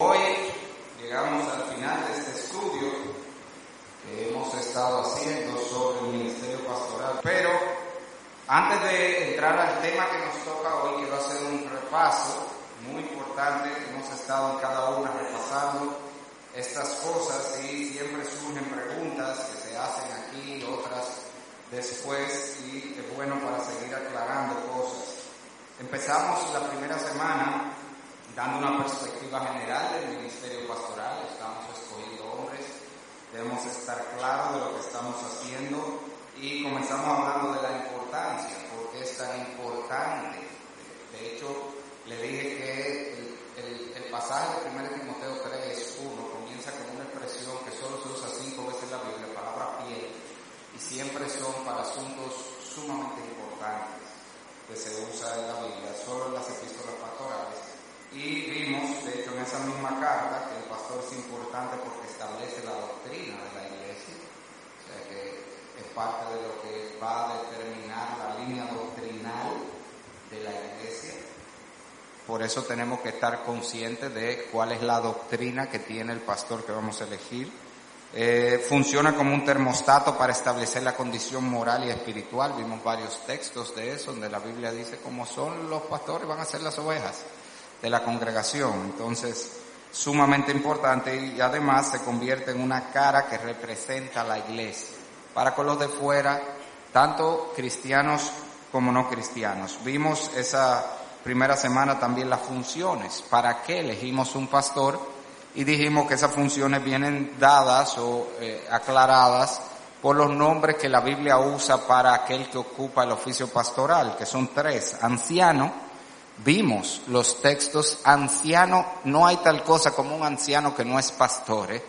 Hoy llegamos al final de este estudio que hemos estado haciendo sobre el ministerio pastoral, pero antes de entrar al tema que nos toca hoy, quiero hacer un repaso muy importante. Hemos estado en cada una repasando estas cosas y siempre surgen preguntas que se hacen aquí y otras después y es bueno para seguir aclarando cosas. Empezamos la primera semana dando una perspectiva general del ministerio pastoral, estamos escogiendo hombres, debemos estar claros de lo que estamos haciendo. Y comenzamos hablando de la importancia, porque es tan importante. De hecho, le dije que el, el, pasaje de 1 Timoteo 3, 1 comienza con una expresión que solo se usa cinco veces en la Biblia, palabra piel, y siempre son para asuntos sumamente importantes que se usa en la Biblia, solo en las epístolas. Y vimos, de hecho, en esa misma carta que el pastor es importante porque establece la doctrina de la iglesia, o sea que es parte de lo que va a determinar la línea doctrinal de la iglesia. Por eso tenemos que estar conscientes de cuál es la doctrina que tiene el pastor que vamos a elegir. Eh, funciona como un termostato para establecer la condición moral y espiritual. Vimos varios textos de eso, donde la Biblia dice cómo son los pastores, van a ser las ovejas de la congregación. Entonces, sumamente importante y además se convierte en una cara que representa a la iglesia. Para con los de fuera, tanto cristianos como no cristianos. Vimos esa primera semana también las funciones. ¿Para qué elegimos un pastor? Y dijimos que esas funciones vienen dadas o eh, aclaradas por los nombres que la Biblia usa para aquel que ocupa el oficio pastoral, que son tres, anciano, vimos los textos, anciano, no hay tal cosa como un anciano que no es pastor. ¿eh?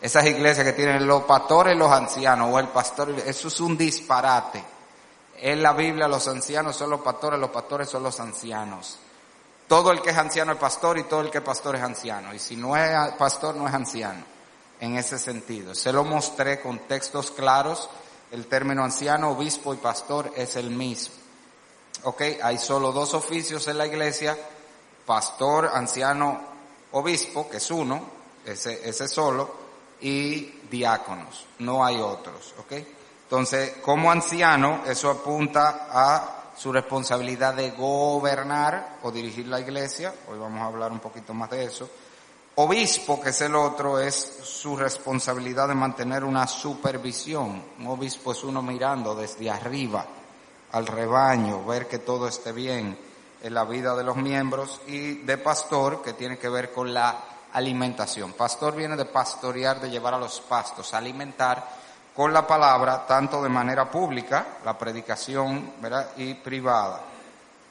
Esas iglesias que tienen los pastores, los ancianos, o el pastor, eso es un disparate. En la Biblia los ancianos son los pastores, los pastores son los ancianos. Todo el que es anciano es pastor y todo el que es pastor es anciano. Y si no es pastor, no es anciano. En ese sentido. Se lo mostré con textos claros. El término anciano, obispo y pastor es el mismo. Ok, hay solo dos oficios en la iglesia, pastor, anciano, obispo, que es uno, ese, ese solo, y diáconos, no hay otros, ok. Entonces, como anciano, eso apunta a su responsabilidad de gobernar o dirigir la iglesia, hoy vamos a hablar un poquito más de eso. Obispo, que es el otro, es su responsabilidad de mantener una supervisión. Un obispo es uno mirando desde arriba al rebaño, ver que todo esté bien en la vida de los miembros y de pastor que tiene que ver con la alimentación. Pastor viene de pastorear, de llevar a los pastos, alimentar con la palabra, tanto de manera pública, la predicación, ¿verdad? Y privada.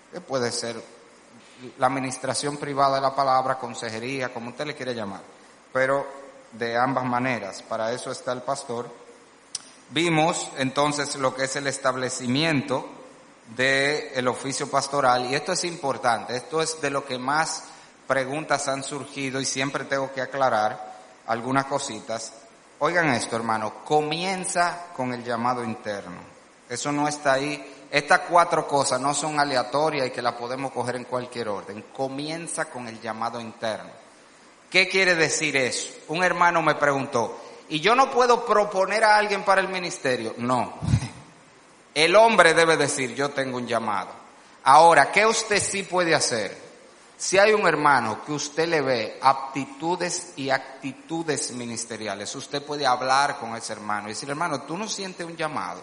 Que puede ser la administración privada de la palabra, consejería, como usted le quiere llamar, pero de ambas maneras. Para eso está el pastor Vimos entonces lo que es el establecimiento del oficio pastoral y esto es importante, esto es de lo que más preguntas han surgido y siempre tengo que aclarar algunas cositas. Oigan esto, hermano, comienza con el llamado interno. Eso no está ahí. Estas cuatro cosas no son aleatorias y que las podemos coger en cualquier orden. Comienza con el llamado interno. ¿Qué quiere decir eso? Un hermano me preguntó, y yo no puedo proponer a alguien para el ministerio. No. El hombre debe decir, yo tengo un llamado. Ahora, ¿qué usted sí puede hacer? Si hay un hermano que usted le ve aptitudes y actitudes ministeriales, usted puede hablar con ese hermano y decir, hermano, tú no sientes un llamado.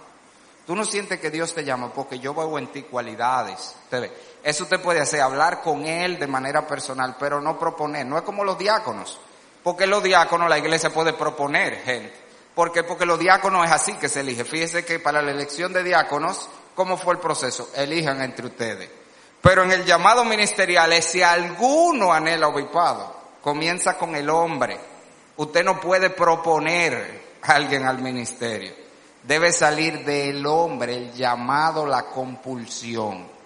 Tú no sientes que Dios te llama porque yo veo en ti cualidades. Eso usted puede hacer, hablar con él de manera personal, pero no proponer. No es como los diáconos. Porque los diáconos, la iglesia puede proponer gente. ¿Por qué? Porque los diáconos es así que se elige. Fíjese que para la elección de diáconos, ¿cómo fue el proceso? Elijan entre ustedes. Pero en el llamado ministerial es si alguno anhela obispado, comienza con el hombre. Usted no puede proponer a alguien al ministerio. Debe salir del hombre el llamado, la compulsión.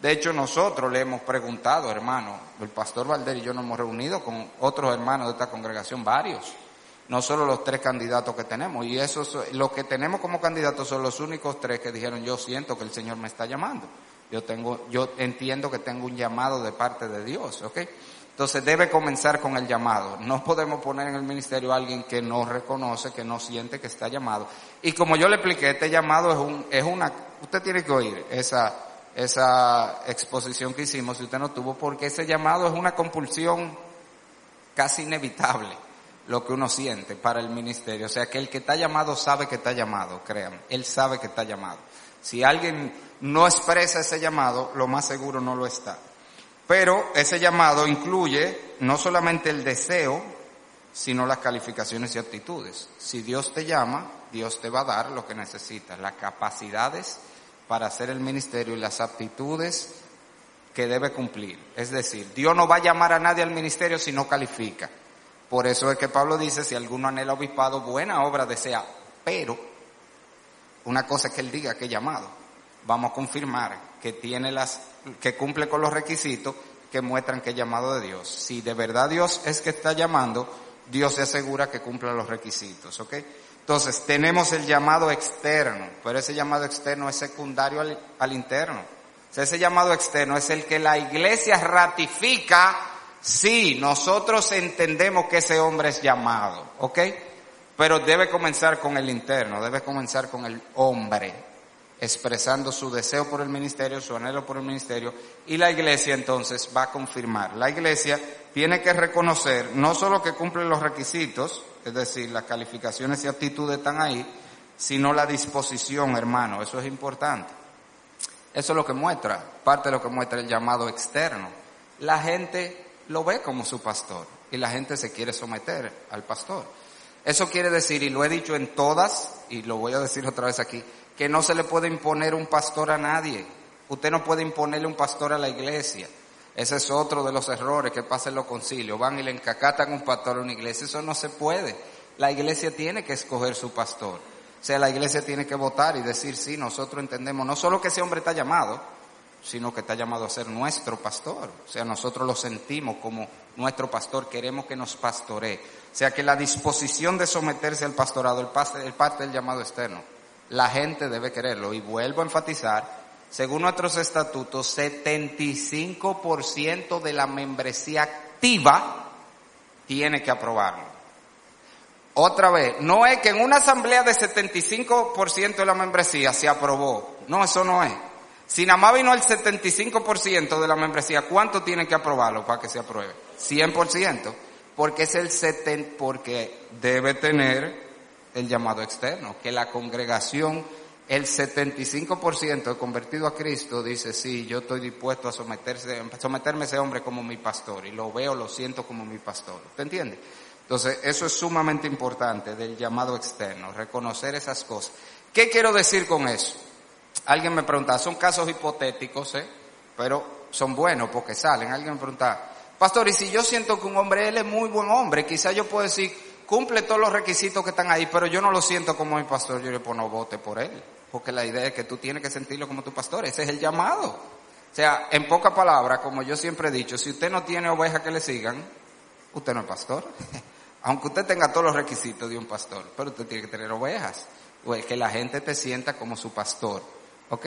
De hecho, nosotros le hemos preguntado, hermano, el pastor Valder y yo nos hemos reunido con otros hermanos de esta congregación, varios, no solo los tres candidatos que tenemos, y esos, los que tenemos como candidatos son los únicos tres que dijeron, yo siento que el Señor me está llamando. Yo tengo, yo entiendo que tengo un llamado de parte de Dios, ¿ok? Entonces debe comenzar con el llamado. No podemos poner en el ministerio a alguien que no reconoce, que no siente que está llamado. Y como yo le expliqué, este llamado es un, es una, usted tiene que oír esa, esa exposición que hicimos si usted no tuvo, porque ese llamado es una compulsión casi inevitable lo que uno siente para el ministerio. O sea que el que está llamado sabe que está llamado, créanme. Él sabe que está llamado. Si alguien no expresa ese llamado, lo más seguro no lo está. Pero ese llamado incluye no solamente el deseo, sino las calificaciones y actitudes. Si Dios te llama, Dios te va a dar lo que necesitas, las capacidades para hacer el ministerio y las aptitudes que debe cumplir. Es decir, Dios no va a llamar a nadie al ministerio si no califica. Por eso es que Pablo dice, si alguno anhela obispado, buena obra desea, pero una cosa es que él diga que llamado. Vamos a confirmar que tiene las que cumple con los requisitos que muestran que es llamado de Dios. Si de verdad Dios es que está llamando, Dios se asegura que cumpla los requisitos, ¿ok? Entonces, tenemos el llamado externo, pero ese llamado externo es secundario al, interno. O sea, ese llamado externo es el que la iglesia ratifica si nosotros entendemos que ese hombre es llamado, ¿ok? Pero debe comenzar con el interno, debe comenzar con el hombre, expresando su deseo por el ministerio, su anhelo por el ministerio, y la iglesia entonces va a confirmar. La iglesia tiene que reconocer no solo que cumple los requisitos, es decir, las calificaciones y actitudes están ahí, sino la disposición, hermano, eso es importante. Eso es lo que muestra, parte de lo que muestra el llamado externo. La gente lo ve como su pastor y la gente se quiere someter al pastor. Eso quiere decir, y lo he dicho en todas, y lo voy a decir otra vez aquí, que no se le puede imponer un pastor a nadie. Usted no puede imponerle un pastor a la iglesia. Ese es otro de los errores que pasa en los concilios. Van y le encacatan un pastor a una iglesia. Eso no se puede. La iglesia tiene que escoger su pastor. O sea, la iglesia tiene que votar y decir, sí, nosotros entendemos no solo que ese hombre está llamado, sino que está llamado a ser nuestro pastor. O sea, nosotros lo sentimos como nuestro pastor, queremos que nos pastoree. O sea, que la disposición de someterse al pastorado es parte del llamado externo la gente debe quererlo. Y vuelvo a enfatizar, según nuestros estatutos, 75% de la membresía activa tiene que aprobarlo. Otra vez, no es que en una asamblea de 75% de la membresía se aprobó. No, eso no es. Si nada más vino el 75% de la membresía, ¿cuánto tiene que aprobarlo para que se apruebe? 100%. Porque es el 70, porque debe tener el llamado externo, que la congregación, el 75% convertido a Cristo dice, sí, yo estoy dispuesto a someterse, someterme a ese hombre como mi pastor y lo veo, lo siento como mi pastor. ¿Te entiende? Entonces, eso es sumamente importante del llamado externo, reconocer esas cosas. ¿Qué quiero decir con eso? Alguien me pregunta, son casos hipotéticos, ¿eh? pero son buenos porque salen. Alguien me pregunta, pastor, y si yo siento que un hombre, él es muy buen hombre, quizá yo puedo decir, cumple todos los requisitos que están ahí, pero yo no lo siento como mi pastor, yo le pongo no vote por él. Porque la idea es que tú tienes que sentirlo como tu pastor, ese es el llamado. O sea, en pocas palabras, como yo siempre he dicho, si usted no tiene ovejas que le sigan, usted no es pastor. Aunque usted tenga todos los requisitos de un pastor, pero usted tiene que tener ovejas. Pues que la gente te sienta como su pastor. ¿Ok?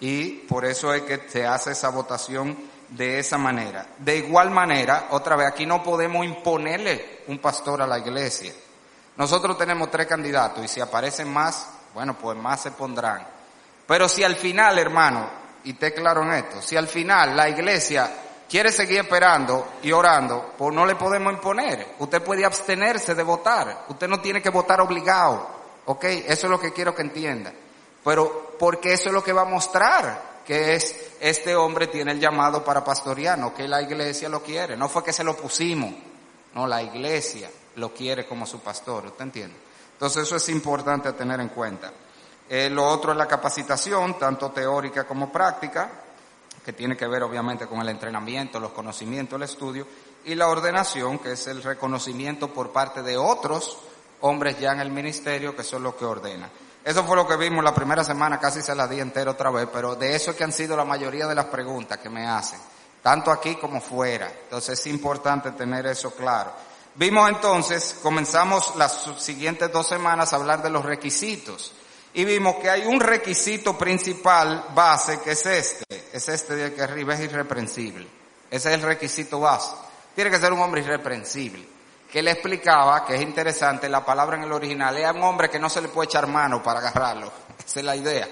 Y por eso es que se hace esa votación de esa manera. De igual manera, otra vez, aquí no podemos imponerle un pastor a la iglesia. Nosotros tenemos tres candidatos y si aparecen más, bueno, pues más se pondrán. Pero si al final, hermano, y esté claro en esto, si al final la iglesia quiere seguir esperando y orando, pues no le podemos imponer. Usted puede abstenerse de votar. Usted no tiene que votar obligado. ¿Ok? Eso es lo que quiero que entienda. Pero porque eso es lo que va a mostrar que es este hombre tiene el llamado para pastorear, no que la iglesia lo quiere, no fue que se lo pusimos, no, la iglesia lo quiere como su pastor, ¿usted entiende? Entonces eso es importante tener en cuenta. Eh, lo otro es la capacitación, tanto teórica como práctica, que tiene que ver obviamente con el entrenamiento, los conocimientos, el estudio, y la ordenación, que es el reconocimiento por parte de otros hombres ya en el ministerio, que son los que ordenan. Eso fue lo que vimos la primera semana, casi se la di entera otra vez, pero de eso es que han sido la mayoría de las preguntas que me hacen, tanto aquí como fuera. Entonces es importante tener eso claro. Vimos entonces, comenzamos las siguientes dos semanas a hablar de los requisitos y vimos que hay un requisito principal base que es este, es este de aquí arriba, es irreprensible. Ese es el requisito base. Tiene que ser un hombre irreprensible. Que le explicaba, que es interesante, la palabra en el original, es un hombre que no se le puede echar mano para agarrarlo. Esa es la idea.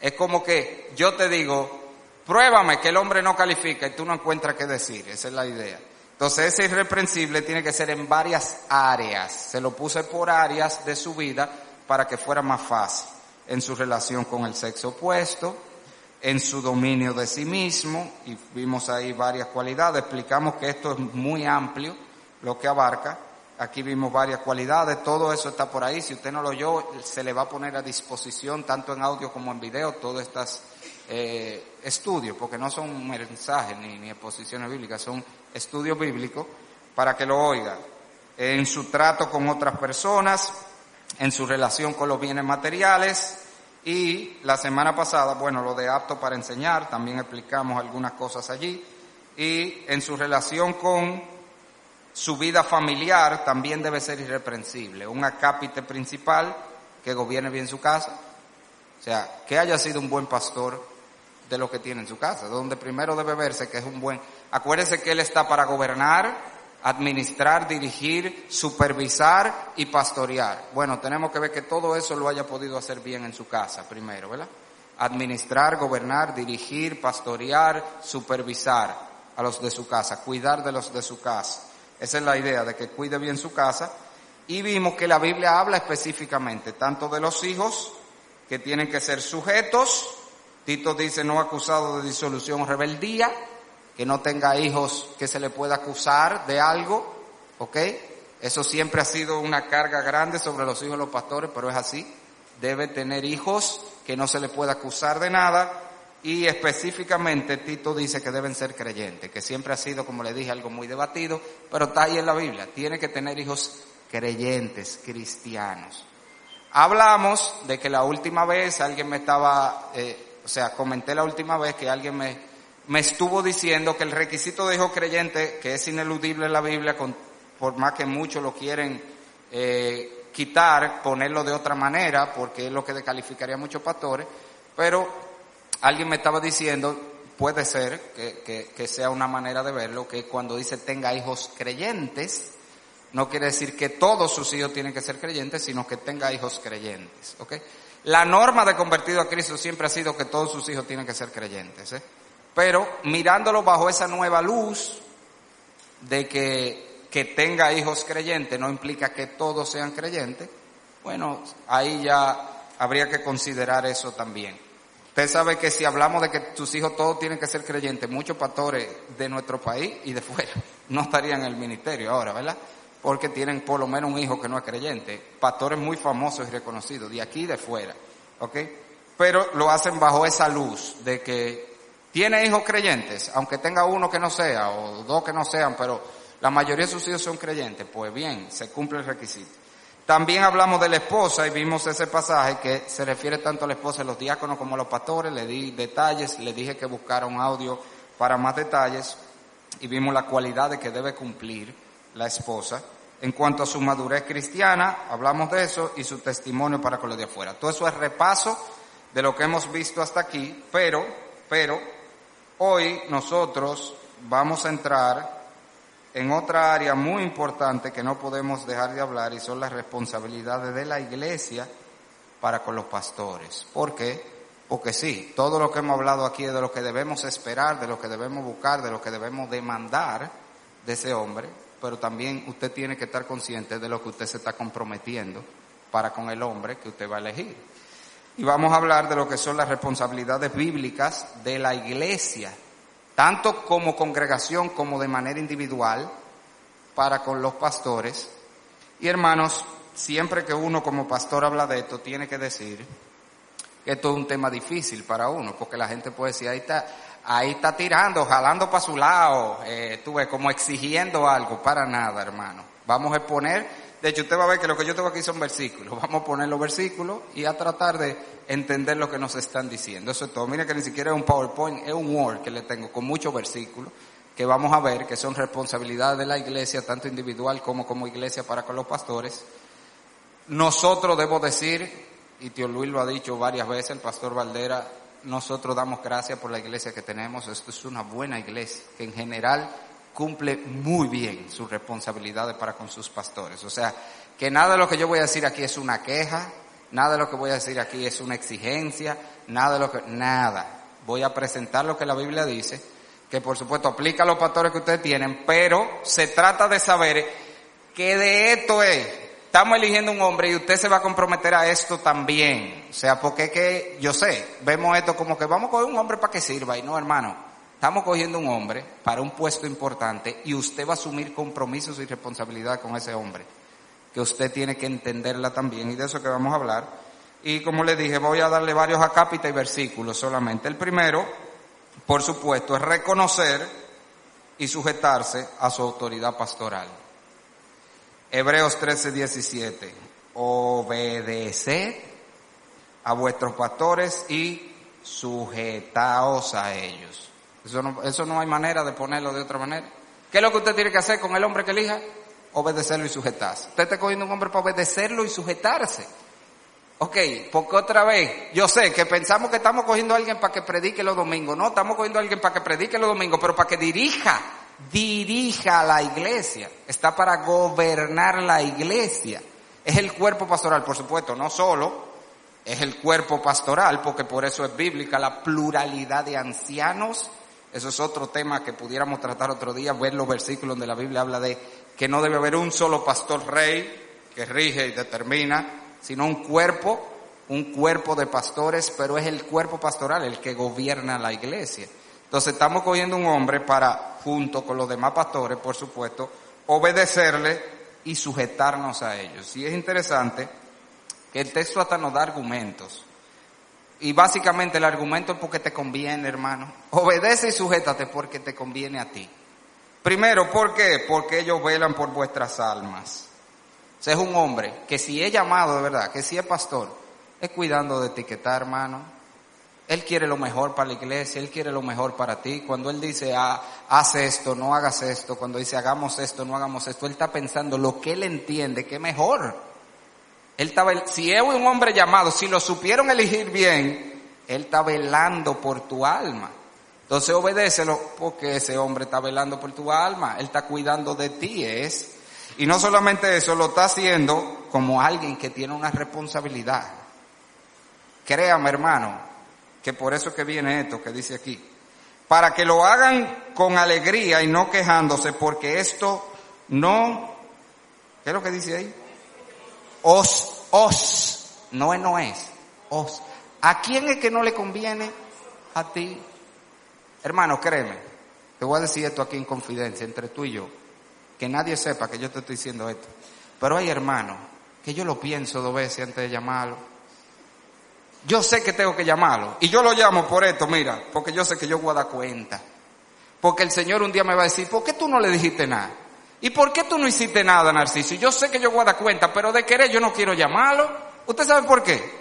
Es como que yo te digo, pruébame que el hombre no califica y tú no encuentras qué decir. Esa es la idea. Entonces ese irreprensible tiene que ser en varias áreas. Se lo puse por áreas de su vida para que fuera más fácil. En su relación con el sexo opuesto, en su dominio de sí mismo, y vimos ahí varias cualidades. Explicamos que esto es muy amplio, lo que abarca. Aquí vimos varias cualidades, todo eso está por ahí. Si usted no lo oyó, se le va a poner a disposición, tanto en audio como en video, todos estos eh, estudios, porque no son mensajes ni, ni exposiciones bíblicas, son estudios bíblicos para que lo oiga. En su trato con otras personas, en su relación con los bienes materiales y la semana pasada, bueno, lo de apto para enseñar, también explicamos algunas cosas allí y en su relación con su vida familiar también debe ser irreprensible, un acápite principal que gobierne bien su casa, o sea, que haya sido un buen pastor de lo que tiene en su casa, donde primero debe verse que es un buen, acuérdese que él está para gobernar, administrar, dirigir, supervisar y pastorear. Bueno, tenemos que ver que todo eso lo haya podido hacer bien en su casa primero, ¿verdad? Administrar, gobernar, dirigir, pastorear, supervisar a los de su casa, cuidar de los de su casa. Esa es la idea de que cuide bien su casa. Y vimos que la Biblia habla específicamente tanto de los hijos que tienen que ser sujetos. Tito dice no acusado de disolución o rebeldía, que no tenga hijos que se le pueda acusar de algo, ¿ok? Eso siempre ha sido una carga grande sobre los hijos de los pastores, pero es así. Debe tener hijos que no se le pueda acusar de nada y específicamente Tito dice que deben ser creyentes, que siempre ha sido, como le dije, algo muy debatido, pero está ahí en la Biblia. Tiene que tener hijos creyentes, cristianos. Hablamos de que la última vez alguien me estaba, eh, o sea, comenté la última vez que alguien me, me estuvo diciendo que el requisito de hijo creyente, que es ineludible en la Biblia, con, por más que muchos lo quieren eh, quitar, ponerlo de otra manera, porque es lo que descalificaría a muchos pastores, pero alguien me estaba diciendo, puede ser que, que, que, sea una manera de verlo, que cuando dice tenga hijos creyentes, no quiere decir que todos sus hijos tienen que ser creyentes, sino que tenga hijos creyentes, ¿ok? La norma de convertido a Cristo siempre ha sido que todos sus hijos tienen que ser creyentes, ¿eh? Pero mirándolo bajo esa nueva luz de que, que tenga hijos creyentes no implica que todos sean creyentes, bueno, ahí ya habría que considerar eso también. Usted sabe que si hablamos de que tus hijos todos tienen que ser creyentes, muchos pastores de nuestro país y de fuera no estarían en el ministerio ahora, ¿verdad? Porque tienen por lo menos un hijo que no es creyente. Pastores muy famosos y reconocidos, de aquí y de fuera, ¿ok? Pero lo hacen bajo esa luz de que tiene hijos creyentes, aunque tenga uno que no sea o dos que no sean, pero la mayoría de sus hijos son creyentes, pues bien, se cumple el requisito. También hablamos de la esposa y vimos ese pasaje que se refiere tanto a la esposa de los diáconos como a los pastores. Le di detalles, le dije que buscara un audio para más detalles y vimos la cualidad de que debe cumplir la esposa. En cuanto a su madurez cristiana, hablamos de eso y su testimonio para con los de afuera. Todo eso es repaso de lo que hemos visto hasta aquí, pero, pero, hoy nosotros vamos a entrar en otra área muy importante que no podemos dejar de hablar y son las responsabilidades de la iglesia para con los pastores. ¿Por qué? Porque sí, todo lo que hemos hablado aquí es de lo que debemos esperar, de lo que debemos buscar, de lo que debemos demandar de ese hombre, pero también usted tiene que estar consciente de lo que usted se está comprometiendo para con el hombre que usted va a elegir. Y vamos a hablar de lo que son las responsabilidades bíblicas de la iglesia tanto como congregación como de manera individual, para con los pastores. Y hermanos, siempre que uno como pastor habla de esto, tiene que decir que esto es un tema difícil para uno, porque la gente puede decir, ahí está, ahí está tirando, jalando para su lado, eh, tú ves, como exigiendo algo, para nada, hermano. Vamos a exponer de hecho, usted va a ver que lo que yo tengo aquí son versículos. Vamos a poner los versículos y a tratar de entender lo que nos están diciendo. Eso es todo. Mire que ni siquiera es un PowerPoint, es un Word que le tengo con muchos versículos que vamos a ver que son responsabilidades de la iglesia, tanto individual como como iglesia para con los pastores. Nosotros debo decir, y Tío Luis lo ha dicho varias veces, el pastor Valdera, nosotros damos gracias por la iglesia que tenemos. Esto es una buena iglesia, que en general cumple muy bien sus responsabilidades para con sus pastores. O sea, que nada de lo que yo voy a decir aquí es una queja, nada de lo que voy a decir aquí es una exigencia, nada de lo que, nada. Voy a presentar lo que la Biblia dice, que por supuesto aplica a los pastores que ustedes tienen, pero se trata de saber que de esto es, estamos eligiendo un hombre y usted se va a comprometer a esto también. O sea, porque que, yo sé, vemos esto como que vamos a coger un hombre para que sirva y no, hermano. Estamos cogiendo un hombre para un puesto importante y usted va a asumir compromisos y responsabilidad con ese hombre. Que usted tiene que entenderla también y de eso que vamos a hablar. Y como le dije, voy a darle varios acápitas y versículos solamente. El primero, por supuesto, es reconocer y sujetarse a su autoridad pastoral. Hebreos 13, 17. Obedeced a vuestros pastores y sujetaos a ellos. Eso no, eso no hay manera de ponerlo de otra manera. ¿Qué es lo que usted tiene que hacer con el hombre que elija? Obedecerlo y sujetarse. Usted está cogiendo un hombre para obedecerlo y sujetarse. Ok, porque otra vez, yo sé que pensamos que estamos cogiendo a alguien para que predique los domingos. No, estamos cogiendo a alguien para que predique los domingos, pero para que dirija dirija a la iglesia, está para gobernar la iglesia. Es el cuerpo pastoral, por supuesto, no solo es el cuerpo pastoral, porque por eso es bíblica la pluralidad de ancianos. Eso es otro tema que pudiéramos tratar otro día, ver los versículos donde la Biblia habla de que no debe haber un solo pastor rey que rige y determina, sino un cuerpo, un cuerpo de pastores, pero es el cuerpo pastoral el que gobierna la iglesia. Entonces estamos cogiendo un hombre para, junto con los demás pastores, por supuesto, obedecerle y sujetarnos a ellos. Y es interesante que el texto hasta nos da argumentos. Y básicamente el argumento es porque te conviene, hermano. Obedece y sujétate porque te conviene a ti. Primero, ¿por qué? Porque ellos velan por vuestras almas. O sea, es un hombre que si es llamado de verdad, que si es pastor, es cuidando de etiquetar, hermano él quiere lo mejor para la iglesia, Él quiere lo mejor para ti. Cuando Él dice, ah, haz esto, no hagas esto, cuando dice, hagamos esto, no hagamos esto, Él está pensando lo que Él entiende que es mejor. Él estaba, si es un hombre llamado, si lo supieron elegir bien, Él está velando por tu alma. Entonces obedécelo porque ese hombre está velando por tu alma, Él está cuidando de ti, es. Y no solamente eso, lo está haciendo como alguien que tiene una responsabilidad. Créame hermano, que por eso que viene esto que dice aquí, para que lo hagan con alegría y no quejándose, porque esto no, ¿qué es lo que dice ahí? Os, os, no es, no es, os. ¿A quién es que no le conviene? A ti. Hermano, créeme, te voy a decir esto aquí en confidencia, entre tú y yo, que nadie sepa que yo te estoy diciendo esto. Pero hay hermanos que yo lo pienso dos veces antes de llamarlo yo sé que tengo que llamarlo. Y yo lo llamo por esto, mira, porque yo sé que yo voy a dar cuenta. Porque el Señor un día me va a decir, ¿por qué tú no le dijiste nada? ¿Y por qué tú no hiciste nada, Narciso? Yo sé que yo voy a dar cuenta, pero de querer yo no quiero llamarlo. ¿Usted sabe por qué?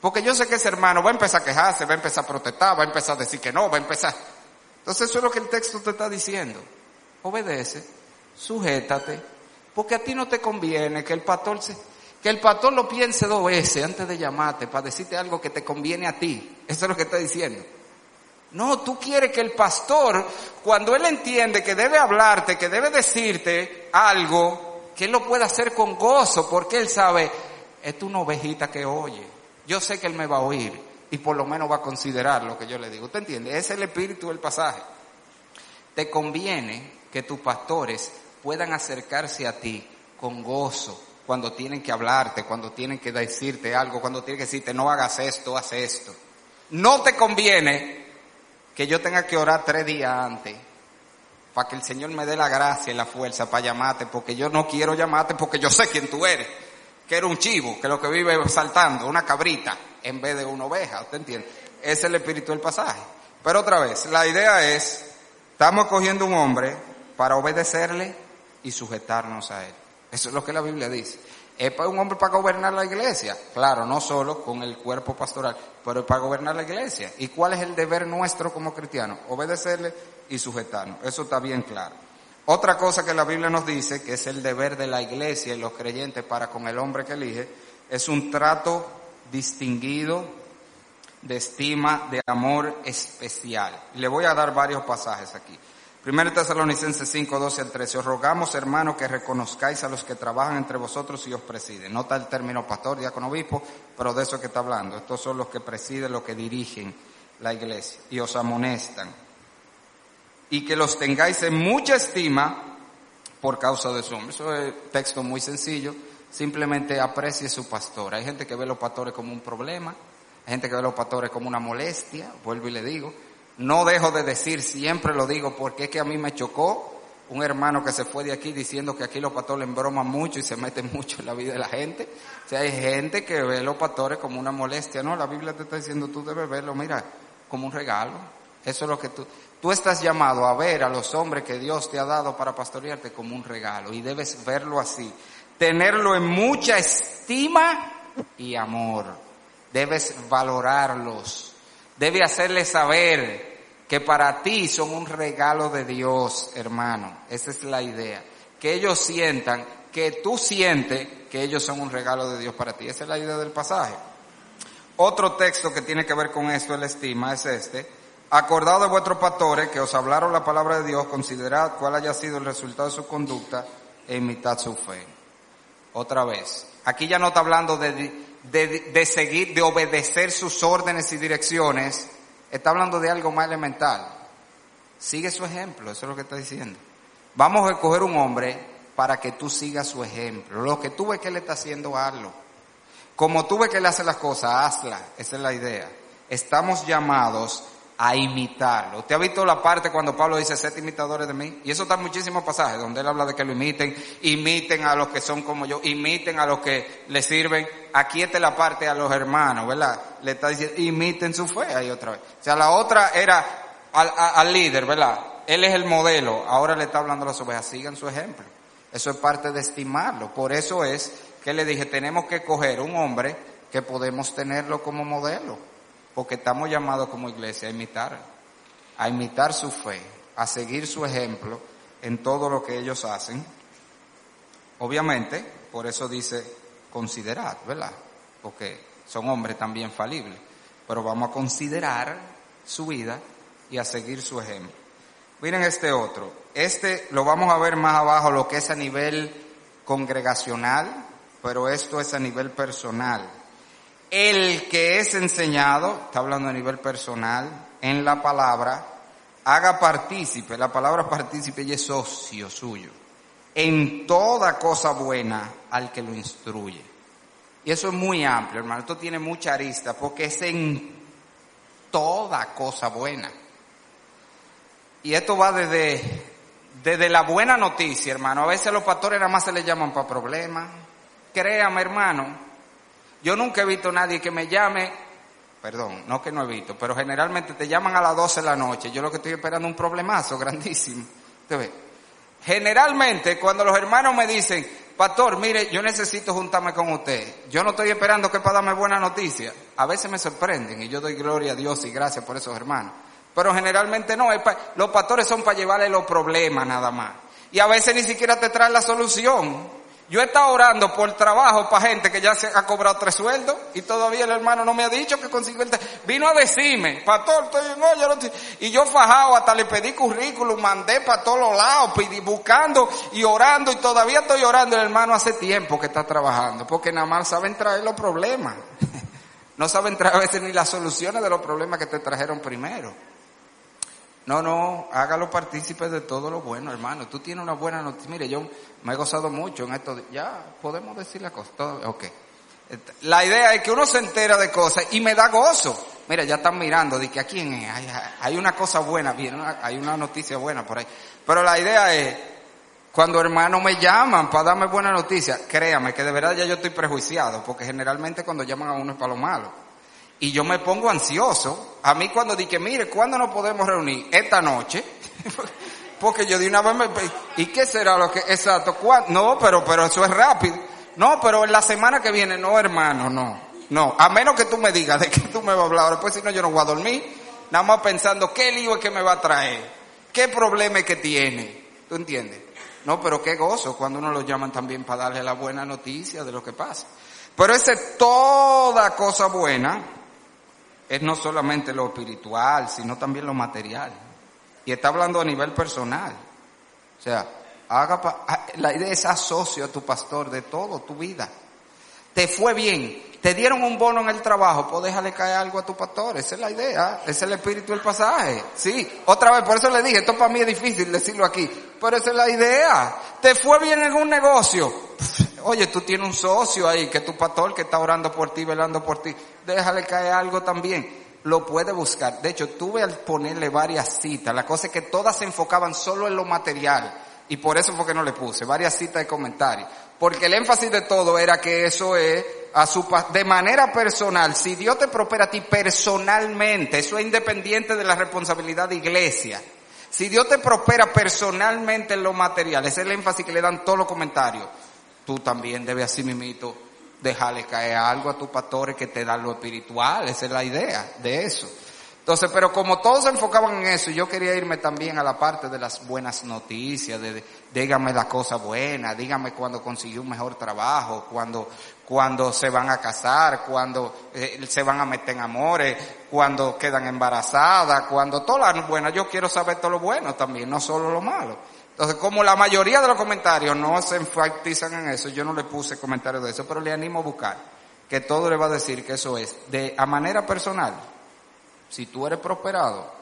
Porque yo sé que ese hermano va a empezar a quejarse, va a empezar a protestar, va a empezar a decir que no, va a empezar. Entonces eso es lo que el texto te está diciendo. Obedece, sujétate, porque a ti no te conviene que el pastor se, que el pastor lo piense dos veces antes de llamarte para decirte algo que te conviene a ti. Eso es lo que está diciendo. No, tú quieres que el pastor, cuando él entiende que debe hablarte, que debe decirte algo, que él lo pueda hacer con gozo, porque él sabe, es una ovejita que oye. Yo sé que él me va a oír y por lo menos va a considerar lo que yo le digo. ¿Usted entiende? Es el espíritu del pasaje. Te conviene que tus pastores puedan acercarse a ti con gozo, cuando tienen que hablarte, cuando tienen que decirte algo, cuando tienen que decirte no hagas esto, haz esto. No te conviene que yo tenga que orar tres días antes para que el Señor me dé la gracia y la fuerza para llamarte, porque yo no quiero llamarte porque yo sé quién tú eres, que eres un chivo, que lo que vive saltando, una cabrita, en vez de una oveja, ¿usted entiende? Es el espíritu del pasaje. Pero otra vez, la idea es, estamos cogiendo un hombre para obedecerle y sujetarnos a él. Eso es lo que la Biblia dice. ¿Es para un hombre para gobernar la iglesia? Claro, no solo con el cuerpo pastoral, pero para gobernar la iglesia. ¿Y cuál es el deber nuestro como cristianos? Obedecerle y sujetarnos. Eso está bien claro. Otra cosa que la Biblia nos dice, que es el deber de la iglesia y los creyentes para con el hombre que elige, es un trato distinguido, de estima, de amor especial. Le voy a dar varios pasajes aquí. 1 Tesalonicenses 5, 12 al 13. Os rogamos, hermanos, que reconozcáis a los que trabajan entre vosotros y os presiden. Nota el término pastor, diácono, obispo, pero de eso que está hablando. Estos son los que presiden, los que dirigen la iglesia y os amonestan. Y que los tengáis en mucha estima por causa de su hombre. Eso es texto muy sencillo. Simplemente aprecie su pastor. Hay gente que ve a los pastores como un problema. Hay gente que ve a los pastores como una molestia. Vuelvo y le digo no dejo de decir, siempre lo digo, porque es que a mí me chocó un hermano que se fue de aquí diciendo que aquí los pastores embroman mucho y se meten mucho en la vida de la gente. O sea, hay gente que ve a los pastores como una molestia. No, la Biblia te está diciendo, tú debes verlo, mira, como un regalo. Eso es lo que tú, tú estás llamado a ver a los hombres que Dios te ha dado para pastorearte como un regalo y debes verlo así. Tenerlo en mucha estima y amor. Debes valorarlos debe hacerle saber que para ti son un regalo de Dios, hermano. Esa es la idea. Que ellos sientan, que tú sientes que ellos son un regalo de Dios para ti. Esa es la idea del pasaje. Otro texto que tiene que ver con esto, el estima, es este. Acordado de vuestros pastores que os hablaron la palabra de Dios, considerad cuál haya sido el resultado de su conducta e imitad su fe. Otra vez. Aquí ya no está hablando de de, seguir, de obedecer sus órdenes y direcciones, está hablando de algo más elemental. Sigue su ejemplo, eso es lo que está diciendo. Vamos a escoger un hombre para que tú sigas su ejemplo. Lo que tú ves que él está haciendo, hazlo. Como tú ves que él hace las cosas, hazla. Esa es la idea. Estamos llamados a imitarlo. ¿Usted ha visto la parte cuando Pablo dice, sed imitadores de mí? Y eso está en muchísimos pasajes, donde él habla de que lo imiten, imiten a los que son como yo, imiten a los que le sirven. Aquí está la parte a los hermanos, ¿verdad? Le está diciendo, imiten su fe ahí otra vez. O sea, la otra era al, al líder, ¿verdad? Él es el modelo, ahora le está hablando a las ovejas, sigan su ejemplo. Eso es parte de estimarlo. Por eso es que le dije, tenemos que coger un hombre que podemos tenerlo como modelo porque estamos llamados como iglesia a imitar, a imitar su fe, a seguir su ejemplo en todo lo que ellos hacen. Obviamente, por eso dice considerar, ¿verdad? Porque son hombres también falibles, pero vamos a considerar su vida y a seguir su ejemplo. Miren este otro, este lo vamos a ver más abajo, lo que es a nivel congregacional, pero esto es a nivel personal el que es enseñado, está hablando a nivel personal, en la palabra, haga partícipe, la palabra partícipe y es socio suyo, en toda cosa buena al que lo instruye. Y eso es muy amplio, hermano, esto tiene mucha arista, porque es en toda cosa buena. Y esto va desde, desde la buena noticia, hermano. A veces los pastores nada más se les llaman para problemas. Créame, hermano, yo nunca he visto a nadie que me llame, perdón, no que no he visto, pero generalmente te llaman a las 12 de la noche. Yo lo que estoy esperando es un problemazo grandísimo. Generalmente cuando los hermanos me dicen, pastor, mire, yo necesito juntarme con usted. Yo no estoy esperando que para darme buena noticia. A veces me sorprenden y yo doy gloria a Dios y gracias por esos hermanos. Pero generalmente no, los pastores son para llevarle los problemas nada más. Y a veces ni siquiera te traen la solución. Yo he estado orando por trabajo para gente que ya se ha cobrado tres sueldos y todavía el hermano no me ha dicho que consiguió el Vino a decirme, pastor, estoy en olla, no y yo fajado, hasta le pedí currículum, mandé para todos los lados, buscando y orando y todavía estoy orando. El hermano hace tiempo que está trabajando, porque nada más saben traer los problemas. No saben traer a veces ni las soluciones de los problemas que te trajeron primero. No, no, hágalo partícipe de todo lo bueno, hermano. Tú tienes una buena noticia. Mire, yo me he gozado mucho en esto. Ya, podemos decir la cosa. ok. La idea es que uno se entera de cosas y me da gozo. Mira, ya están mirando de que a quién es. Hay, una cosa buena, bien, hay una noticia buena por ahí. Pero la idea es, cuando hermanos me llaman para darme buena noticia, créame que de verdad ya yo estoy prejuiciado, porque generalmente cuando llaman a uno es para lo malo y yo me pongo ansioso. A mí cuando dije, mire, ¿cuándo nos podemos reunir? Esta noche. Porque yo de una vez me... ¿Y qué será lo que... Exacto. No, pero, pero eso es rápido. No, pero en la semana que viene, no, hermano, no. No, a menos que tú me digas de qué tú me vas a hablar. Después si no, yo no voy a dormir. Nada más pensando, ¿qué lío es que me va a traer? ¿Qué problema es que tiene? ¿Tú entiendes? No, pero qué gozo cuando uno lo llaman también para darle la buena noticia de lo que pasa. Pero esa es toda cosa buena es no solamente lo espiritual, sino también lo material. Y está hablando a nivel personal. O sea, haga la idea es asocio a tu pastor de todo tu vida. Te fue bien, te dieron un bono en el trabajo, pues déjale caer algo a tu pastor. Esa es la idea, es el espíritu del pasaje. Sí, otra vez, por eso le dije, esto para mí es difícil decirlo aquí, pero esa es la idea. Te fue bien en un negocio. Oye, tú tienes un socio ahí, que tu pastor que está orando por ti, velando por ti, déjale caer algo también lo puede buscar. De hecho, tuve al ponerle varias citas. La cosa es que todas se enfocaban solo en lo material. Y por eso fue que no le puse varias citas de comentarios. Porque el énfasis de todo era que eso es a su, de manera personal. Si Dios te prospera a ti personalmente, eso es independiente de la responsabilidad de iglesia. Si Dios te prospera personalmente en lo material, ese es el énfasis que le dan todos los comentarios. Tú también debes así mimito dejarle caer algo a tus pastores que te dan lo espiritual. Esa es la idea de eso. Entonces, pero como todos se enfocaban en eso, yo quería irme también a la parte de las buenas noticias, de, dígame la cosa buena, dígame cuando consiguió un mejor trabajo, cuando, cuando se van a casar, cuando eh, se van a meter en amores, cuando quedan embarazadas, cuando todas las buenas, yo quiero saber todo lo bueno también, no solo lo malo. Entonces, como la mayoría de los comentarios no se enfatizan en eso, yo no le puse comentarios de eso, pero le animo a buscar, que todo le va a decir que eso es, de, a manera personal, si tú eres prosperado,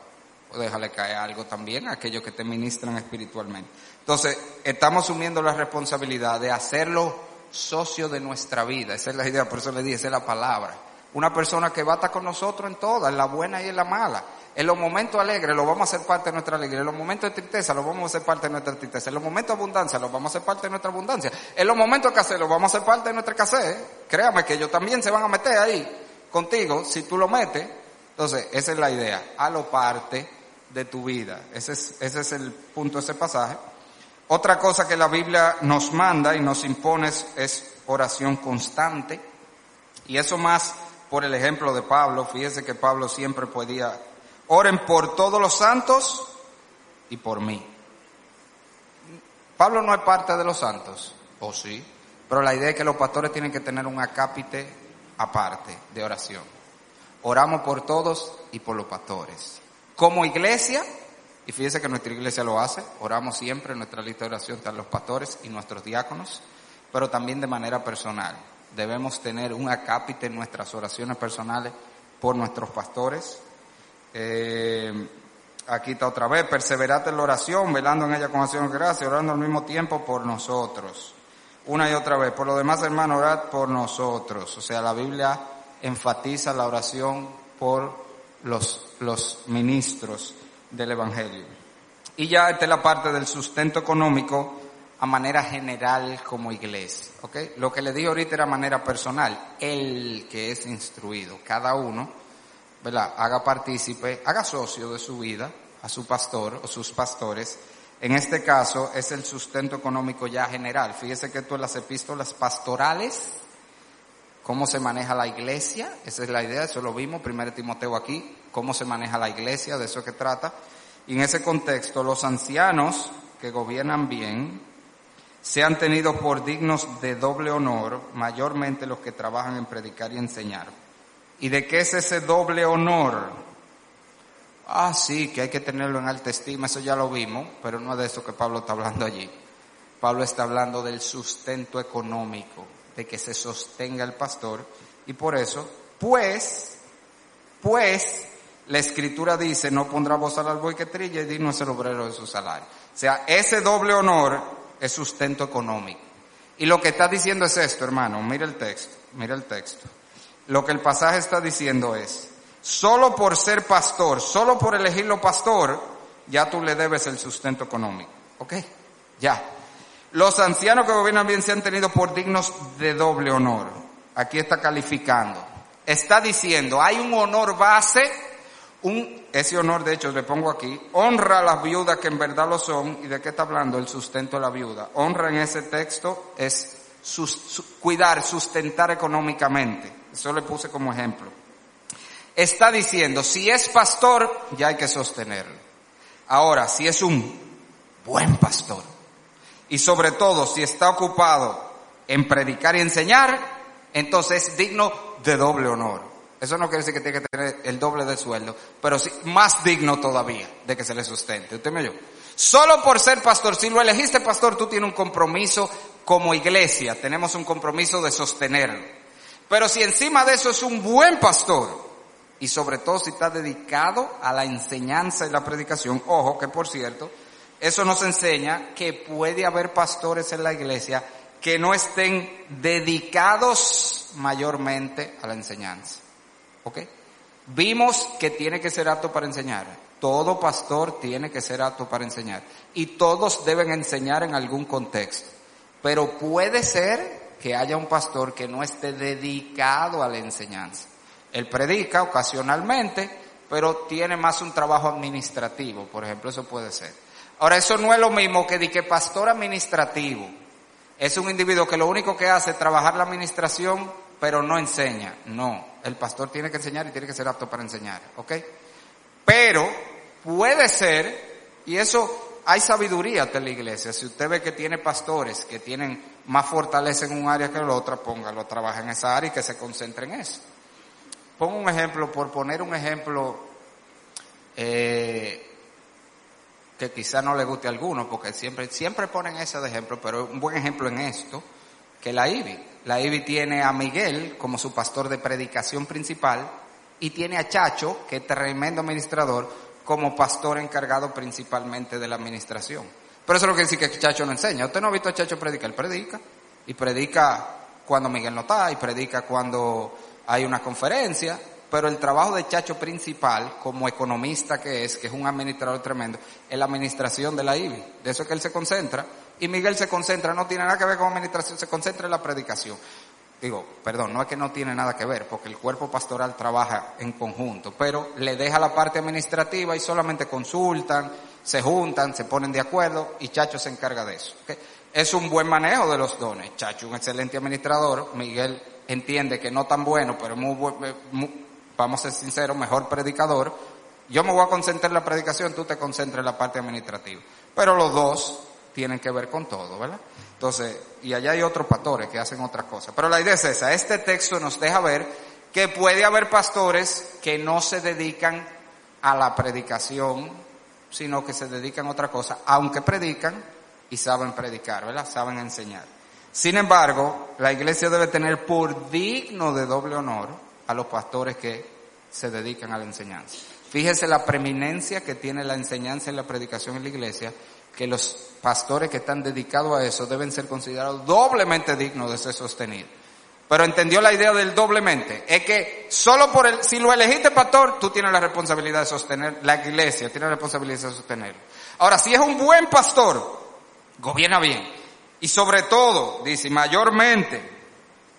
pues déjale caer algo también a aquellos que te ministran espiritualmente. Entonces, estamos asumiendo la responsabilidad de hacerlo socio de nuestra vida. Esa es la idea, por eso le dije, esa es la palabra. Una persona que va a estar con nosotros en todas, en la buena y en la mala. En los momentos alegres lo vamos a hacer parte de nuestra alegría. En los momentos de tristeza lo vamos a hacer parte de nuestra tristeza. En los momentos de abundancia lo vamos a hacer parte de nuestra abundancia. En los momentos de escasez lo vamos a hacer parte de nuestra escasez. Créame que ellos también se van a meter ahí contigo si tú lo metes. Entonces, esa es la idea. Halo parte de tu vida. Ese es, ese es el punto de ese pasaje. Otra cosa que la Biblia nos manda y nos impone es, oración constante. Y eso más por el ejemplo de Pablo. Fíjese que Pablo siempre podía, oren por todos los santos y por mí. Pablo no es parte de los santos, o sí, pero la idea es que los pastores tienen que tener un acápite aparte de oración. Oramos por todos y por los pastores. Como iglesia, y fíjese que nuestra iglesia lo hace, oramos siempre en nuestra lista de oración están los pastores y nuestros diáconos, pero también de manera personal. Debemos tener un acápite en nuestras oraciones personales por nuestros pastores. Eh, aquí está otra vez, perseverate en la oración, velando en ella con acción de gracia, orando al mismo tiempo por nosotros. Una y otra vez. Por lo demás, hermano, orad por nosotros. O sea, la Biblia enfatiza la oración por los, los ministros del Evangelio. Y ya esta es la parte del sustento económico a manera general como iglesia. ¿ok? Lo que le dije ahorita era manera personal. El que es instruido, cada uno, ¿verdad? Haga partícipe, haga socio de su vida a su pastor o sus pastores. En este caso es el sustento económico ya general. Fíjese que esto en las epístolas pastorales cómo se maneja la iglesia, esa es la idea, eso lo vimos, primero Timoteo aquí, cómo se maneja la iglesia, de eso que trata. Y en ese contexto, los ancianos que gobiernan bien se han tenido por dignos de doble honor, mayormente los que trabajan en predicar y enseñar. ¿Y de qué es ese doble honor? Ah, sí, que hay que tenerlo en alta estima, eso ya lo vimos, pero no es de eso que Pablo está hablando allí. Pablo está hablando del sustento económico, de que se sostenga el pastor y por eso, pues, pues, la escritura dice, no pondrá voz al buey que trilla y digno es el obrero de su salario. O sea, ese doble honor es sustento económico. Y lo que está diciendo es esto, hermano, mira el texto, mira el texto. Lo que el pasaje está diciendo es, solo por ser pastor, solo por elegirlo pastor, ya tú le debes el sustento económico. ¿Ok? Ya. Los ancianos que gobiernan bien se han tenido por dignos de doble honor. Aquí está calificando. Está diciendo, hay un honor base, un, ese honor de hecho le pongo aquí, honra a las viudas que en verdad lo son. ¿Y de qué está hablando? El sustento de la viuda. Honra en ese texto es cuidar, sustentar económicamente. Eso le puse como ejemplo. Está diciendo, si es pastor, ya hay que sostenerlo. Ahora, si es un buen pastor, y sobre todo si está ocupado en predicar y enseñar, entonces es digno de doble honor. Eso no quiere decir que tiene que tener el doble de sueldo, pero sí más digno todavía de que se le sustente. ¿Usted me oyó? Solo por ser pastor, si lo elegiste pastor, tú tienes un compromiso como iglesia, tenemos un compromiso de sostenerlo. Pero si encima de eso es un buen pastor, y sobre todo si está dedicado a la enseñanza y la predicación, ojo que por cierto, eso nos enseña que puede haber pastores en la iglesia que no estén dedicados mayormente a la enseñanza. ¿Ok? Vimos que tiene que ser apto para enseñar. Todo pastor tiene que ser apto para enseñar. Y todos deben enseñar en algún contexto. Pero puede ser que haya un pastor que no esté dedicado a la enseñanza. Él predica ocasionalmente, pero tiene más un trabajo administrativo, por ejemplo, eso puede ser. Ahora, eso no es lo mismo que de que pastor administrativo es un individuo que lo único que hace es trabajar la administración, pero no enseña. No, el pastor tiene que enseñar y tiene que ser apto para enseñar, ¿ok? Pero puede ser, y eso hay sabiduría en la iglesia, si usted ve que tiene pastores que tienen más fortaleza en un área que en la otra, póngalo, trabaja en esa área y que se concentre en eso. Pongo un ejemplo, por poner un ejemplo eh, que quizá no le guste a alguno, porque siempre, siempre ponen ese de ejemplo, pero un buen ejemplo en esto, que la IBI. La IBI tiene a Miguel como su pastor de predicación principal y tiene a Chacho, que es tremendo administrador, como pastor encargado principalmente de la administración. Pero eso es lo que dice que Chacho no enseña. Usted no ha visto a Chacho predicar, él predica. Y predica cuando Miguel no está, y predica cuando hay una conferencia, pero el trabajo de Chacho principal, como economista que es, que es un administrador tremendo, es la administración de la IBI. De eso es que él se concentra. Y Miguel se concentra, no tiene nada que ver con administración, se concentra en la predicación. Digo, perdón, no es que no tiene nada que ver, porque el cuerpo pastoral trabaja en conjunto, pero le deja la parte administrativa y solamente consultan, se juntan, se ponen de acuerdo y Chacho se encarga de eso. Es un buen manejo de los dones. Chacho, un excelente administrador, Miguel entiende que no tan bueno, pero muy, muy, vamos a ser sinceros, mejor predicador. Yo me voy a concentrar en la predicación, tú te concentras en la parte administrativa. Pero los dos tienen que ver con todo, ¿verdad? Entonces, y allá hay otros pastores que hacen otra cosa. Pero la idea es esa. Este texto nos deja ver que puede haber pastores que no se dedican a la predicación, sino que se dedican a otra cosa, aunque predican y saben predicar, ¿verdad? Saben enseñar. Sin embargo, la iglesia debe tener por digno de doble honor a los pastores que se dedican a la enseñanza. Fíjese la preeminencia que tiene la enseñanza y la predicación en la iglesia, que los pastores que están dedicados a eso deben ser considerados doblemente dignos de ser sostenidos. Pero entendió la idea del doblemente. Es que solo por el, si lo elegiste pastor, tú tienes la responsabilidad de sostener, la iglesia tiene la responsabilidad de sostenerlo. Ahora, si es un buen pastor, gobierna bien y sobre todo, dice, mayormente,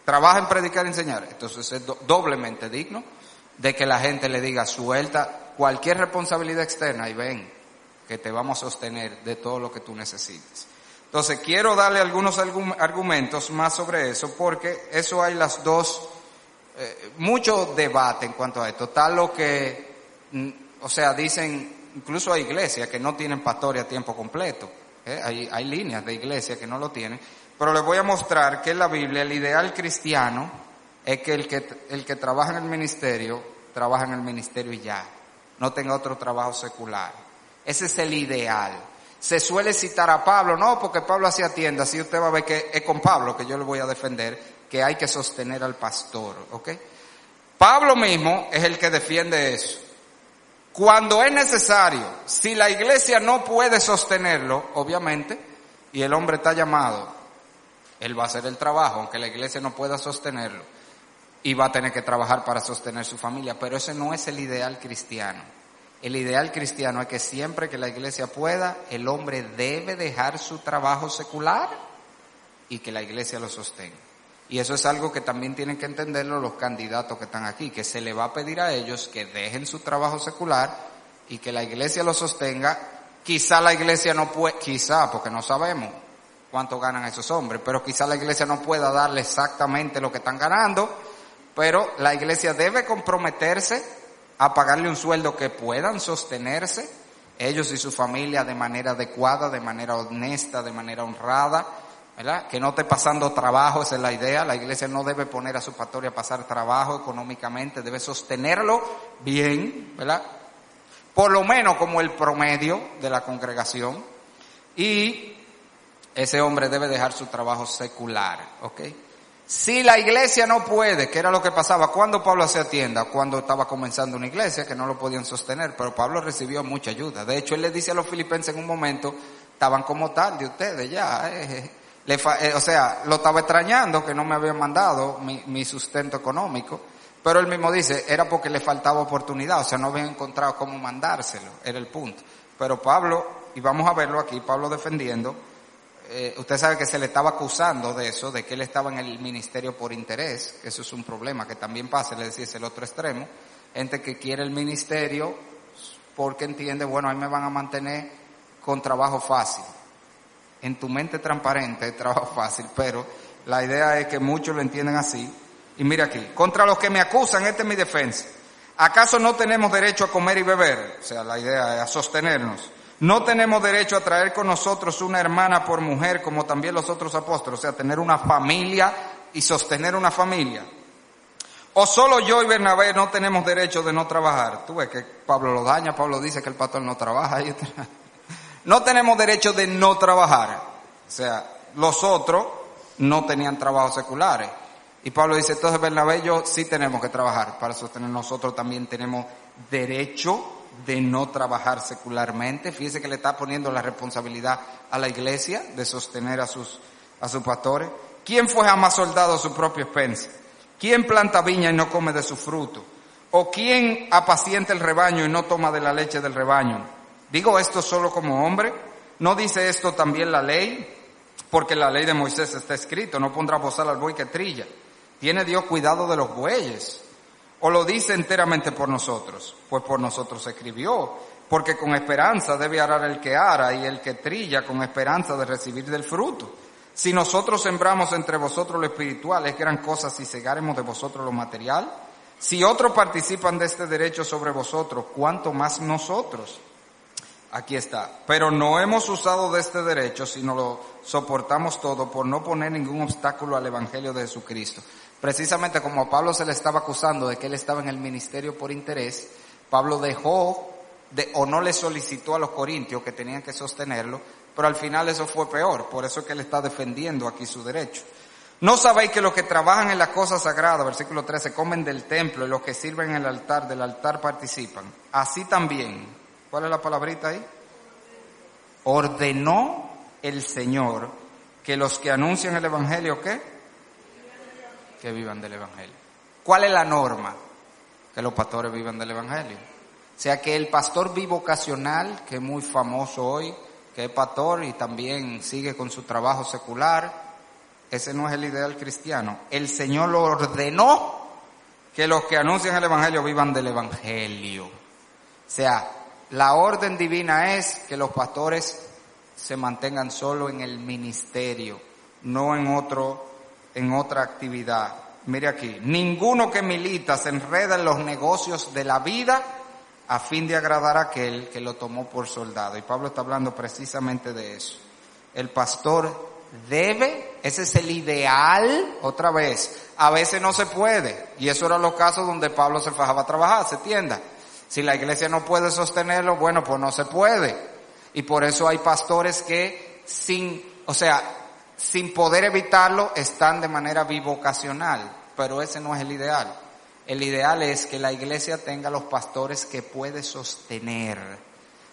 trabaja en predicar y enseñar. Entonces es doblemente digno de que la gente le diga, suelta cualquier responsabilidad externa y ven, que te vamos a sostener de todo lo que tú necesites. Entonces quiero darle algunos argumentos más sobre eso, porque eso hay las dos, eh, mucho debate en cuanto a esto. Tal lo que, mm, o sea, dicen, incluso hay iglesias que no tienen pastores a tiempo completo ¿eh? hay, hay líneas de iglesia que no lo tienen, pero les voy a mostrar que en la Biblia el ideal cristiano es que el que, el que trabaja en el ministerio, trabaja en el ministerio y ya, no tenga otro trabajo secular. Ese es el ideal. Se suele citar a Pablo, no, porque Pablo hacía tiendas, así usted va a ver que es con Pablo que yo le voy a defender, que hay que sostener al pastor, ¿ok? Pablo mismo es el que defiende eso. Cuando es necesario, si la iglesia no puede sostenerlo, obviamente, y el hombre está llamado, él va a hacer el trabajo, aunque la iglesia no pueda sostenerlo, y va a tener que trabajar para sostener su familia, pero ese no es el ideal cristiano. El ideal cristiano es que siempre que la iglesia pueda, el hombre debe dejar su trabajo secular y que la iglesia lo sostenga. Y eso es algo que también tienen que entenderlo los candidatos que están aquí, que se le va a pedir a ellos que dejen su trabajo secular y que la iglesia lo sostenga. Quizá la iglesia no puede, quizá, porque no sabemos cuánto ganan esos hombres, pero quizá la iglesia no pueda darle exactamente lo que están ganando, pero la iglesia debe comprometerse a pagarle un sueldo que puedan sostenerse ellos y su familia de manera adecuada, de manera honesta, de manera honrada, ¿verdad? Que no esté pasando trabajo, esa es la idea. La iglesia no debe poner a su pastor a pasar trabajo económicamente, debe sostenerlo bien, ¿verdad? Por lo menos como el promedio de la congregación. Y ese hombre debe dejar su trabajo secular, ¿ok? Si la iglesia no puede, que era lo que pasaba cuando Pablo hacía tienda, cuando estaba comenzando una iglesia, que no lo podían sostener, pero Pablo recibió mucha ayuda. De hecho, él le dice a los filipenses en un momento, estaban como tal de ustedes ya, eh, eh, o sea, lo estaba extrañando que no me habían mandado mi, mi sustento económico, pero él mismo dice, era porque le faltaba oportunidad, o sea, no habían encontrado cómo mandárselo, era el punto. Pero Pablo, y vamos a verlo aquí, Pablo defendiendo, eh, usted sabe que se le estaba acusando de eso, de que él estaba en el ministerio por interés, que eso es un problema que también pasa, le decía, es el otro extremo, gente que quiere el ministerio porque entiende, bueno, ahí me van a mantener con trabajo fácil. En tu mente transparente es trabajo fácil, pero la idea es que muchos lo entienden así. Y mira aquí, contra los que me acusan, esta es mi defensa. ¿Acaso no tenemos derecho a comer y beber? O sea, la idea es sostenernos. No tenemos derecho a traer con nosotros una hermana por mujer como también los otros apóstoles, o sea, tener una familia y sostener una familia. O solo yo y Bernabé no tenemos derecho de no trabajar. Tú ves que Pablo lo daña, Pablo dice que el pastor no trabaja. No tenemos derecho de no trabajar. O sea, los otros no tenían trabajos seculares. Y Pablo dice, entonces Bernabé y yo sí tenemos que trabajar para sostener. Nosotros también tenemos derecho de no trabajar secularmente. Fíjese que le está poniendo la responsabilidad a la iglesia de sostener a sus, a sus pastores. ¿Quién fue jamás soldado a su propio expensa? ¿Quién planta viña y no come de su fruto? ¿O quién apacienta el rebaño y no toma de la leche del rebaño? ¿Digo esto solo como hombre? ¿No dice esto también la ley? Porque la ley de Moisés está escrito, no pondrá bozal al buey que trilla. ¿Tiene Dios cuidado de los bueyes? ¿O lo dice enteramente por nosotros? Pues por nosotros escribió, porque con esperanza debe arar el que ara y el que trilla con esperanza de recibir del fruto. Si nosotros sembramos entre vosotros lo espiritual, es gran cosa si segaremos de vosotros lo material. Si otros participan de este derecho sobre vosotros, ¿cuánto más nosotros? Aquí está. Pero no hemos usado de este derecho, sino lo soportamos todo por no poner ningún obstáculo al Evangelio de Jesucristo. Precisamente como a Pablo se le estaba acusando de que él estaba en el ministerio por interés, Pablo dejó de, o no le solicitó a los corintios que tenían que sostenerlo, pero al final eso fue peor, por eso es que él está defendiendo aquí su derecho. No sabéis que los que trabajan en la cosa sagrada, versículo 13, comen del templo y los que sirven en el altar, del altar participan. Así también, ¿cuál es la palabrita ahí? Ordenó el Señor que los que anuncian el Evangelio, ¿qué? Que vivan del Evangelio. ¿Cuál es la norma? Que los pastores vivan del Evangelio. O sea que el pastor bivocacional, que es muy famoso hoy, que es pastor y también sigue con su trabajo secular, ese no es el ideal cristiano. El Señor lo ordenó que los que anuncian el Evangelio vivan del Evangelio. O sea, la orden divina es que los pastores se mantengan solo en el ministerio, no en otro en otra actividad. Mire aquí, ninguno que milita se enreda en los negocios de la vida a fin de agradar a aquel que lo tomó por soldado. Y Pablo está hablando precisamente de eso. El pastor debe, ese es el ideal, otra vez, a veces no se puede. Y eso eran los casos donde Pablo se fajaba a trabajar, se tienda. Si la iglesia no puede sostenerlo, bueno, pues no se puede. Y por eso hay pastores que sin, o sea, sin poder evitarlo, están de manera bivocacional, pero ese no es el ideal. El ideal es que la iglesia tenga los pastores que puede sostener.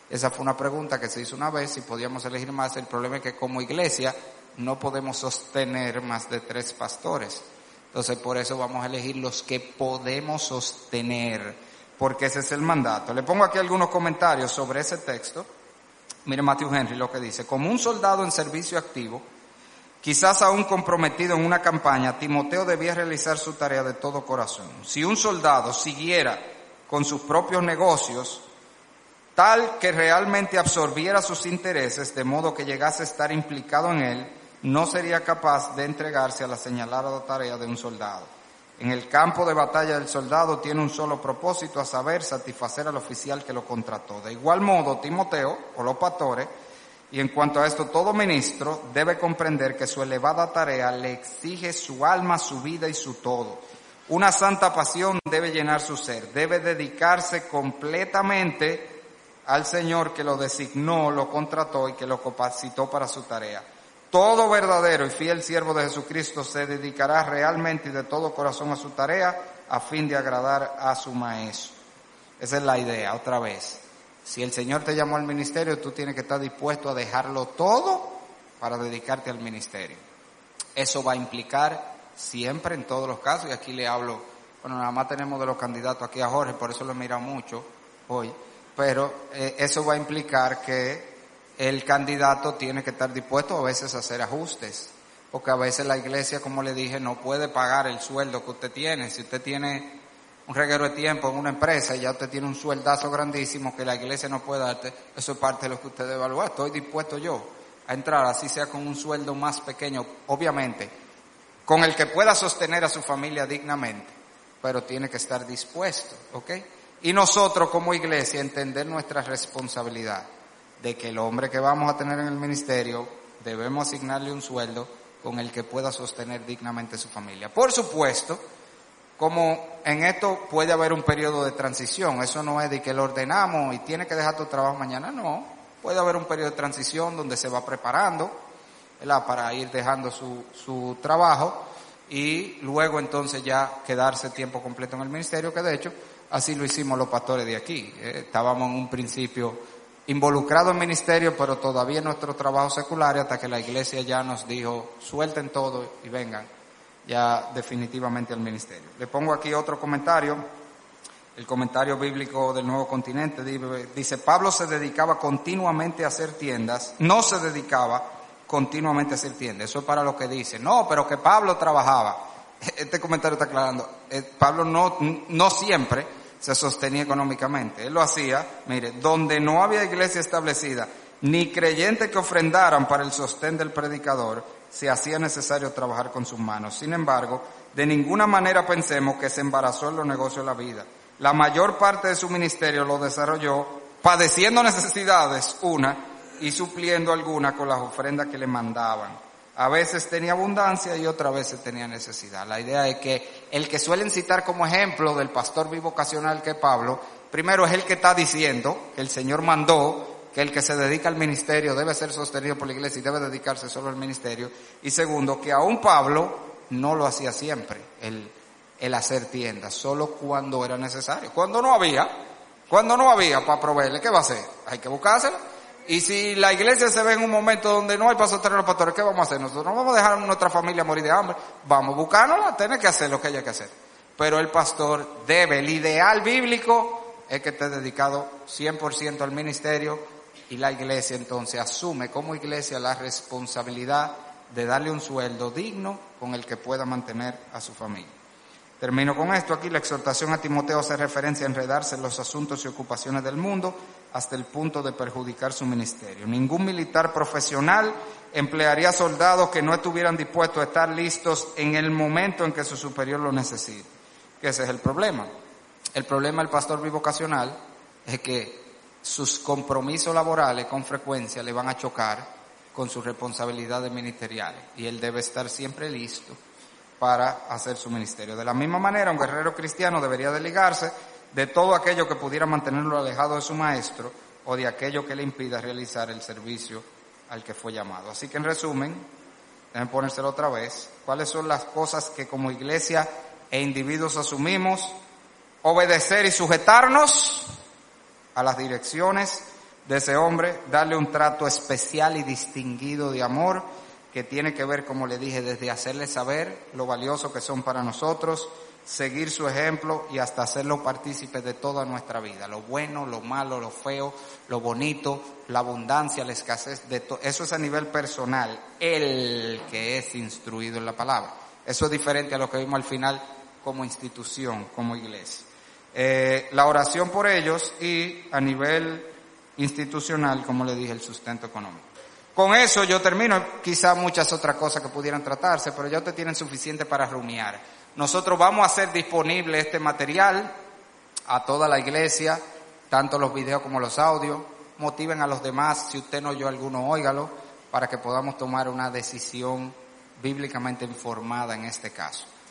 Esa fue una pregunta que se hizo una vez, si podíamos elegir más. El problema es que como iglesia no podemos sostener más de tres pastores. Entonces por eso vamos a elegir los que podemos sostener, porque ese es el mandato. Le pongo aquí algunos comentarios sobre ese texto. Mire Matthew Henry lo que dice, como un soldado en servicio activo, Quizás aún comprometido en una campaña, Timoteo debía realizar su tarea de todo corazón. Si un soldado siguiera con sus propios negocios, tal que realmente absorbiera sus intereses de modo que llegase a estar implicado en él, no sería capaz de entregarse a la señalada tarea de un soldado. En el campo de batalla del soldado tiene un solo propósito, a saber, satisfacer al oficial que lo contrató. De igual modo, Timoteo, o los pastores, Y en cuanto a esto, todo ministro debe comprender que su elevada tarea le exige su alma, su vida y su todo. Una santa pasión debe llenar su ser, debe dedicarse completamente al Señor que lo designó, lo contrató y que lo capacitó para su tarea. Todo verdadero y fiel siervo de Jesucristo se dedicará realmente y de todo corazón a su tarea a fin de agradar a su maestro. Esa es la idea, otra vez. Si el Señor te llamó al ministerio, tú tienes que estar dispuesto a dejarlo todo para dedicarte al ministerio. Eso va a implicar siempre en todos los casos, y aquí le hablo, bueno, nada más tenemos de los candidatos aquí a Jorge, por eso lo he mirado mucho hoy, pero eh, eso va a implicar que el candidato tiene que estar dispuesto a veces a hacer ajustes, porque a veces la iglesia, como le dije, no puede pagar el sueldo que usted tiene. Si usted tiene un reguero de tiempo en una empresa y ya usted tiene un sueldazo grandísimo que la iglesia no puede darte, eso es parte de lo que usted debe evaluar. Estoy dispuesto yo a entrar, así sea con un sueldo más pequeño, obviamente, con el que pueda sostener a su familia dignamente, pero tiene que estar dispuesto, ¿ok? Y nosotros como iglesia entender nuestra responsabilidad de que el hombre que vamos a tener en el ministerio debemos asignarle un sueldo con el que pueda sostener dignamente su familia. Por supuesto, como en esto puede haber un periodo de transición, eso no es de que lo ordenamos y tiene que dejar tu trabajo mañana, no, puede haber un periodo de transición donde se va preparando para ir dejando su, su trabajo y luego entonces ya quedarse tiempo completo en el ministerio, que de hecho así lo hicimos los pastores de aquí. Eh, estábamos en un principio involucrados en ministerio, pero todavía en nuestro trabajo secular hasta que la iglesia ya nos dijo, suelten todo y vengan ya definitivamente al ministerio. Le pongo aquí otro comentario, el comentario bíblico del Nuevo Continente, dice, Pablo se dedicaba continuamente a hacer tiendas, no se dedicaba continuamente a hacer tiendas, eso es para lo que dice, no, pero que Pablo trabajaba. Este comentario está aclarando, eh, Pablo no, no siempre se sostenía económicamente, él lo hacía, mire, donde no había iglesia establecida, ni creyentes que ofrendaran para el sostén del predicador, se hacía necesario trabajar con sus manos. Sin embargo, de ninguna manera pensemos que se embarazó en los negocios de la vida. La mayor parte de su ministerio lo desarrolló padeciendo necesidades, una, y supliendo alguna con las ofrendas que le mandaban. A veces tenía abundancia y otras veces tenía necesidad. La idea es que el que suelen citar como ejemplo del pastor bivocacional que Pablo, primero es el que está diciendo que el Señor mandó que el que se dedica al ministerio debe ser sostenido por la iglesia y debe dedicarse solo al ministerio. Y segundo, que aún Pablo no lo hacía siempre, el, el hacer tiendas, solo cuando era necesario. Cuando no había, cuando no había para proveerle, ¿qué va a hacer? Hay que buscárselo. Y si la iglesia se ve en un momento donde no hay para sostener a los pastores, ¿qué vamos a hacer? Nosotros no vamos a dejar a nuestra familia morir de hambre. Vamos a buscárnosla, tiene que hacer lo que haya que hacer. Pero el pastor debe, el ideal bíblico es que esté dedicado 100% al ministerio y la iglesia entonces asume como iglesia la responsabilidad de darle un sueldo digno con el que pueda mantener a su familia. Termino con esto. Aquí la exhortación a Timoteo hace referencia a enredarse en los asuntos y ocupaciones del mundo hasta el punto de perjudicar su ministerio. Ningún militar profesional emplearía soldados que no estuvieran dispuestos a estar listos en el momento en que su superior lo necesite. ese es el problema. El problema del pastor bivocacional es que sus compromisos laborales con frecuencia le van a chocar con sus responsabilidades ministeriales y él debe estar siempre listo para hacer su ministerio. De la misma manera, un guerrero cristiano debería desligarse de todo aquello que pudiera mantenerlo alejado de su maestro o de aquello que le impida realizar el servicio al que fue llamado. Así que en resumen, deben ponérselo otra vez, cuáles son las cosas que como iglesia e individuos asumimos, obedecer y sujetarnos, a las direcciones de ese hombre, darle un trato especial y distinguido de amor que tiene que ver, como le dije, desde hacerle saber lo valioso que son para nosotros, seguir su ejemplo y hasta hacerlo partícipe de toda nuestra vida, lo bueno, lo malo, lo feo, lo bonito, la abundancia, la escasez, de. Eso es a nivel personal, el que es instruido en la palabra. Eso es diferente a lo que vimos al final como institución, como iglesia. Eh, la oración por ellos y a nivel institucional, como le dije, el sustento económico. Con eso yo termino, quizá muchas otras cosas que pudieran tratarse, pero ya ustedes tienen suficiente para rumiar. Nosotros vamos a hacer disponible este material a toda la iglesia, tanto los videos como los audios. motiven a los demás. Si usted no oyó alguno, óigalo para que podamos tomar una decisión bíblicamente informada en este caso.